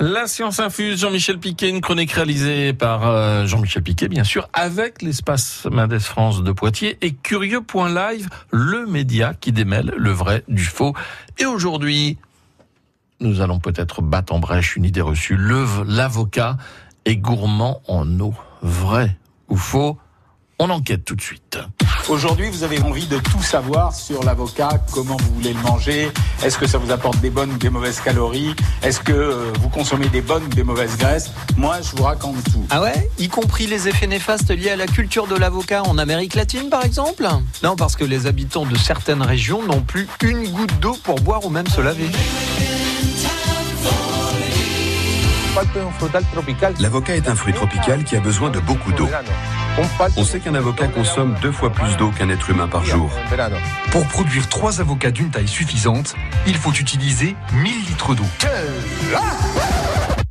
La science infuse, Jean-Michel Piquet, une chronique réalisée par euh, Jean-Michel Piquet, bien sûr, avec l'espace Mendes France de Poitiers et Curieux.live, le média qui démêle le vrai du faux. Et aujourd'hui, nous allons peut-être battre en brèche une idée reçue. L'avocat est gourmand en eau. Vrai ou faux? On enquête tout de suite. Aujourd'hui, vous avez envie de tout savoir sur l'avocat, comment vous voulez le manger, est-ce que ça vous apporte des bonnes ou des mauvaises calories, est-ce que euh, vous consommez des bonnes ou des mauvaises graisses. Moi, je vous raconte tout. Ah ouais? Y compris les effets néfastes liés à la culture de l'avocat en Amérique latine, par exemple? Non, parce que les habitants de certaines régions n'ont plus une goutte d'eau pour boire ou même se laver. L'avocat est un fruit tropical qui a besoin de beaucoup d'eau. On sait qu'un avocat consomme deux fois plus d'eau qu'un être humain par jour. Pour produire trois avocats d'une taille suffisante, il faut utiliser 1000 litres d'eau.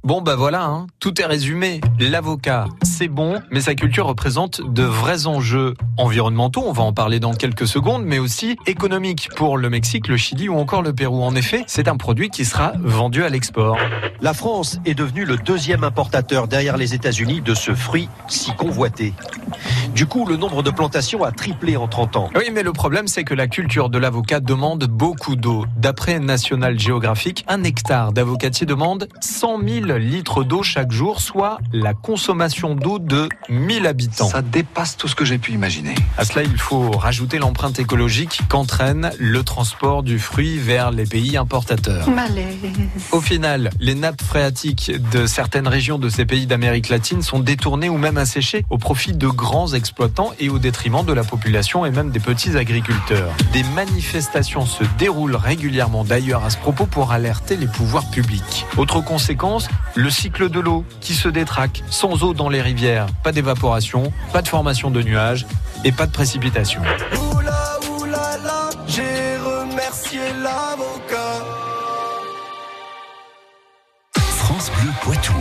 Bon bah voilà, hein, tout est résumé. L'avocat, c'est bon, mais sa culture représente de vrais enjeux environnementaux, on va en parler dans quelques secondes, mais aussi économiques pour le Mexique, le Chili ou encore le Pérou. En effet, c'est un produit qui sera vendu à l'export. La France est devenue le deuxième importateur derrière les États-Unis de ce fruit si convoité. Du coup, le nombre de plantations a triplé en 30 ans. Oui, mais le problème, c'est que la culture de l'avocat demande beaucoup d'eau. D'après National Geographic, un hectare d'avocatier demande 100 000 litres d'eau chaque jour, soit la consommation d'eau de 1000 habitants. Ça dépasse tout ce que j'ai pu imaginer. À cela, il faut rajouter l'empreinte écologique qu'entraîne le transport du fruit vers les pays importateurs. Malaise. Au final, les nappes phréatiques de certaines régions de ces pays d'Amérique latine sont détournées ou même asséchées au profit de grands exploitants et au détriment de la population et même des petits agriculteurs. Des manifestations se déroulent régulièrement d'ailleurs à ce propos pour alerter les pouvoirs publics. Autre conséquence, le cycle de l'eau qui se détraque. Sans eau dans les rivières, pas d'évaporation, pas de formation de nuages et pas de précipitation. Oula, oula, là, j'ai remercié l'avocat. France Bleu Poitou.